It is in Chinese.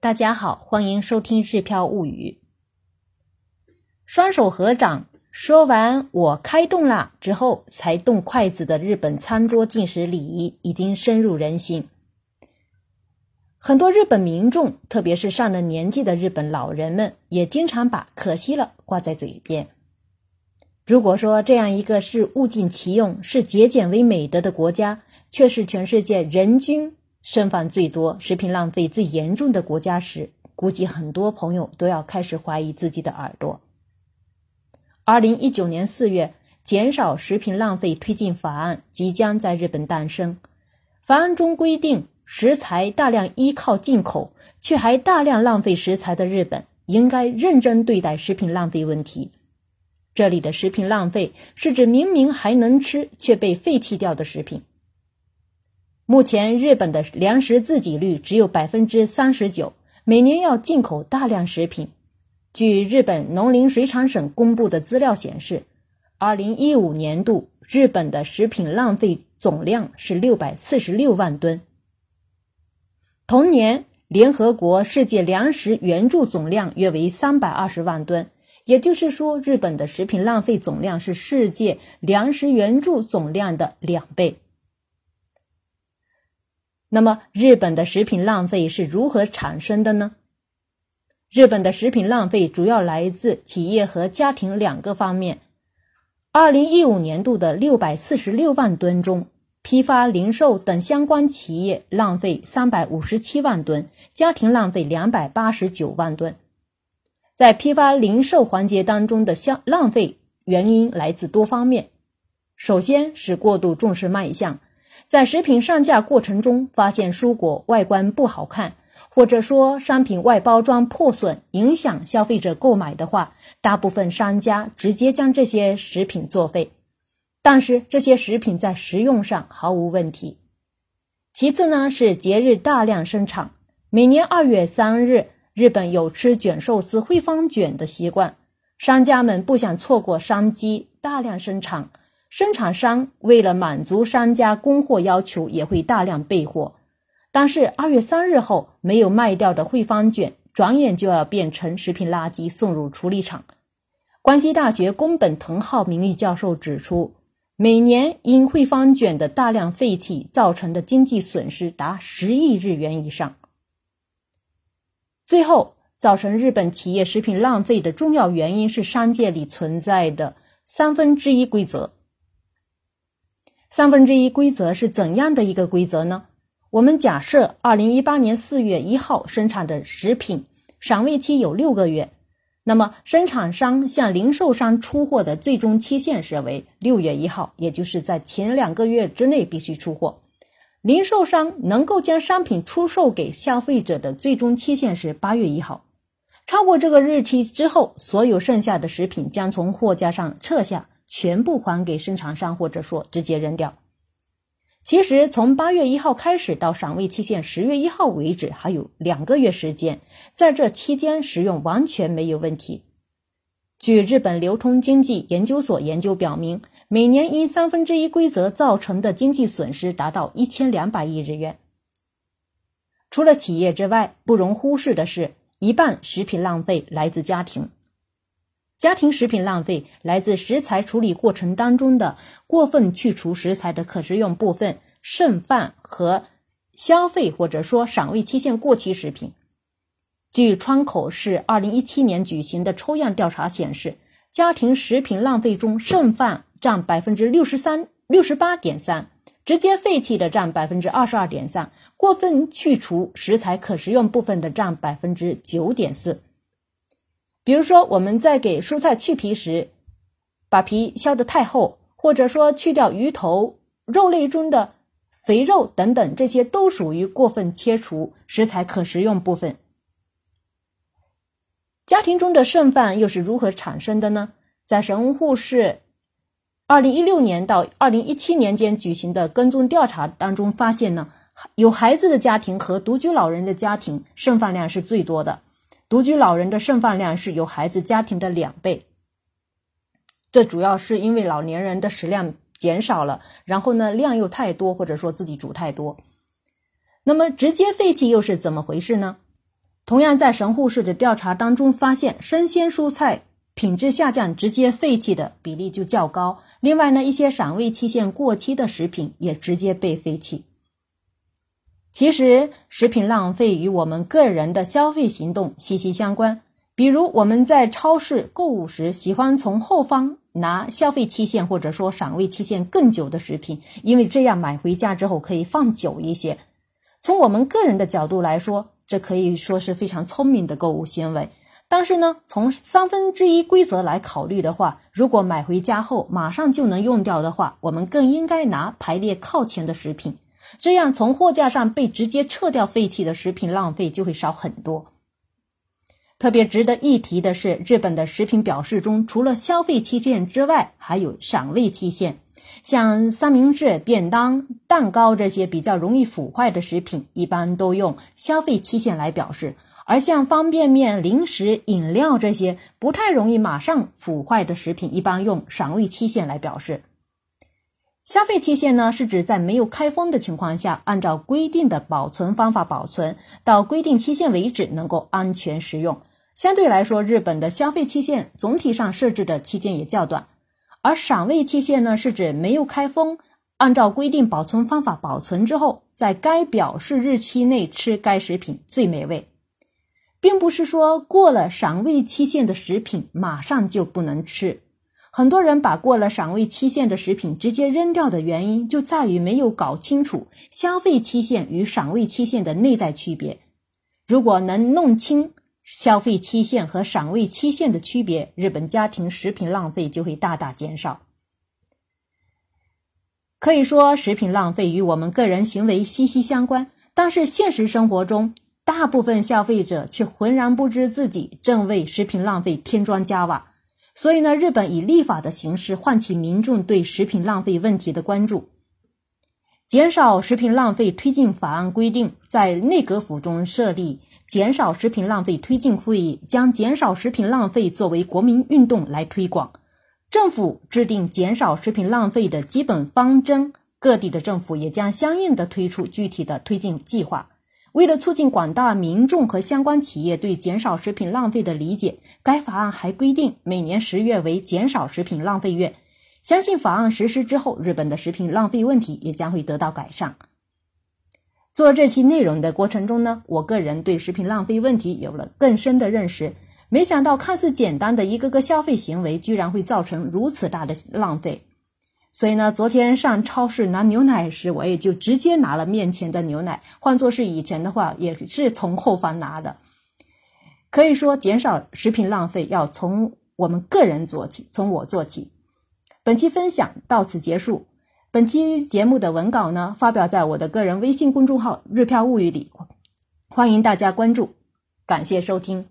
大家好，欢迎收听《日飘物语》。双手合掌，说完“我开动了”之后，才动筷子的日本餐桌进食礼仪已经深入人心。很多日本民众，特别是上了年纪的日本老人们，也经常把“可惜了”挂在嘴边。如果说这样一个是物尽其用、是节俭为美德的国家，却是全世界人均剩饭最多、食品浪费最严重的国家时，估计很多朋友都要开始怀疑自己的耳朵。二零一九年四月，减少食品浪费推进法案即将在日本诞生。法案中规定。食材大量依靠进口，却还大量浪费食材的日本，应该认真对待食品浪费问题。这里的食品浪费是指明明还能吃却被废弃掉的食品。目前日本的粮食自给率只有百分之三十九，每年要进口大量食品。据日本农林水产省公布的资料显示，二零一五年度日本的食品浪费总量是六百四十六万吨。同年，联合国世界粮食援助总量约为三百二十万吨，也就是说，日本的食品浪费总量是世界粮食援助总量的两倍。那么，日本的食品浪费是如何产生的呢？日本的食品浪费主要来自企业和家庭两个方面。二零一五年度的六百四十六万吨中。批发、零售等相关企业浪费三百五十七万吨，家庭浪费两百八十九万吨。在批发、零售环节当中的相浪费原因来自多方面。首先是过度重视卖相，在食品上架过程中发现蔬果外观不好看，或者说商品外包装破损，影响消费者购买的话，大部分商家直接将这些食品作废。但是这些食品在食用上毫无问题。其次呢，是节日大量生产。每年二月三日，日本有吃卷寿司、汇方卷的习惯，商家们不想错过商机，大量生产。生产商为了满足商家供货要求，也会大量备货。但是二月三日后没有卖掉的汇方卷，转眼就要变成食品垃圾，送入处理厂。关西大学宫本藤浩名誉教授指出。每年因汇方卷的大量废弃造成的经济损失达十亿日元以上。最后，造成日本企业食品浪费的重要原因是商界里存在的三分之一规则。三分之一规则是怎样的一个规则呢？我们假设二零一八年四月一号生产的食品，赏味期有六个月。那么，生产商向零售商出货的最终期限是为六月一号，也就是在前两个月之内必须出货。零售商能够将商品出售给消费者的最终期限是八月一号。超过这个日期之后，所有剩下的食品将从货架上撤下，全部还给生产商，或者说直接扔掉。其实，从八月一号开始到赏味期限十月一号为止，还有两个月时间，在这期间食用完全没有问题。据日本流通经济研究所研究表明，每年因三分之一规则造成的经济损失达到一千两百亿日元。除了企业之外，不容忽视的是，一半食品浪费来自家庭。家庭食品浪费来自食材处理过程当中的过分去除食材的可食用部分、剩饭和消费或者说赏味期限过期食品。据窗口市二零一七年举行的抽样调查显示，家庭食品浪费中剩饭占百分之六十三六十八点三，直接废弃的占百分之二十二点三，过分去除食材可食用部分的占百分之九点四。比如说，我们在给蔬菜去皮时，把皮削得太厚，或者说去掉鱼头、肉类中的肥肉等等，这些都属于过分切除食材可食用部分。家庭中的剩饭又是如何产生的呢？在神户市二零一六年到二零一七年间举行的跟踪调查当中发现呢，有孩子的家庭和独居老人的家庭剩饭量是最多的。独居老人的剩饭量是有孩子家庭的两倍，这主要是因为老年人的食量减少了，然后呢量又太多，或者说自己煮太多。那么直接废弃又是怎么回事呢？同样，在神户市的调查当中发现，生鲜蔬菜品质下降直接废弃的比例就较高。另外呢，一些赏味期限过期的食品也直接被废弃。其实，食品浪费与我们个人的消费行动息息相关。比如，我们在超市购物时，喜欢从后方拿消费期限或者说赏味期限更久的食品，因为这样买回家之后可以放久一些。从我们个人的角度来说，这可以说是非常聪明的购物行为，但是呢，从三分之一规则来考虑的话，如果买回家后马上就能用掉的话，我们更应该拿排列靠前的食品，这样从货架上被直接撤掉废弃的食品浪费就会少很多。特别值得一提的是，日本的食品表示中，除了消费期限之外，还有赏味期限。像三明治、便当、蛋糕这些比较容易腐坏的食品，一般都用消费期限来表示；而像方便面、零食、饮料这些不太容易马上腐坏的食品，一般用赏味期限来表示。消费期限呢，是指在没有开封的情况下，按照规定的保存方法保存，到规定期限为止能够安全食用。相对来说，日本的消费期限总体上设置的期间也较短。而赏味期限呢，是指没有开封，按照规定保存方法保存之后，在该表示日期内吃该食品最美味，并不是说过了赏味期限的食品马上就不能吃。很多人把过了赏味期限的食品直接扔掉的原因，就在于没有搞清楚消费期限与赏味期限的内在区别。如果能弄清，消费期限和赏味期限的区别，日本家庭食品浪费就会大大减少。可以说，食品浪费与我们个人行为息息相关。但是，现实生活中，大部分消费者却浑然不知自己正为食品浪费添砖加瓦。所以呢，日本以立法的形式唤起民众对食品浪费问题的关注。减少食品浪费推进法案规定，在内阁府中设立。减少食品浪费推进会议将减少食品浪费作为国民运动来推广。政府制定减少食品浪费的基本方针，各地的政府也将相应的推出具体的推进计划。为了促进广大民众和相关企业对减少食品浪费的理解，该法案还规定每年十月为减少食品浪费月。相信法案实施之后，日本的食品浪费问题也将会得到改善。做这期内容的过程中呢，我个人对食品浪费问题有了更深的认识。没想到看似简单的一个个消费行为，居然会造成如此大的浪费。所以呢，昨天上超市拿牛奶时，我也就直接拿了面前的牛奶。换作是以前的话，也是从后方拿的。可以说，减少食品浪费要从我们个人做起，从我做起。本期分享到此结束。本期节目的文稿呢，发表在我的个人微信公众号“日票物语”里，欢迎大家关注，感谢收听。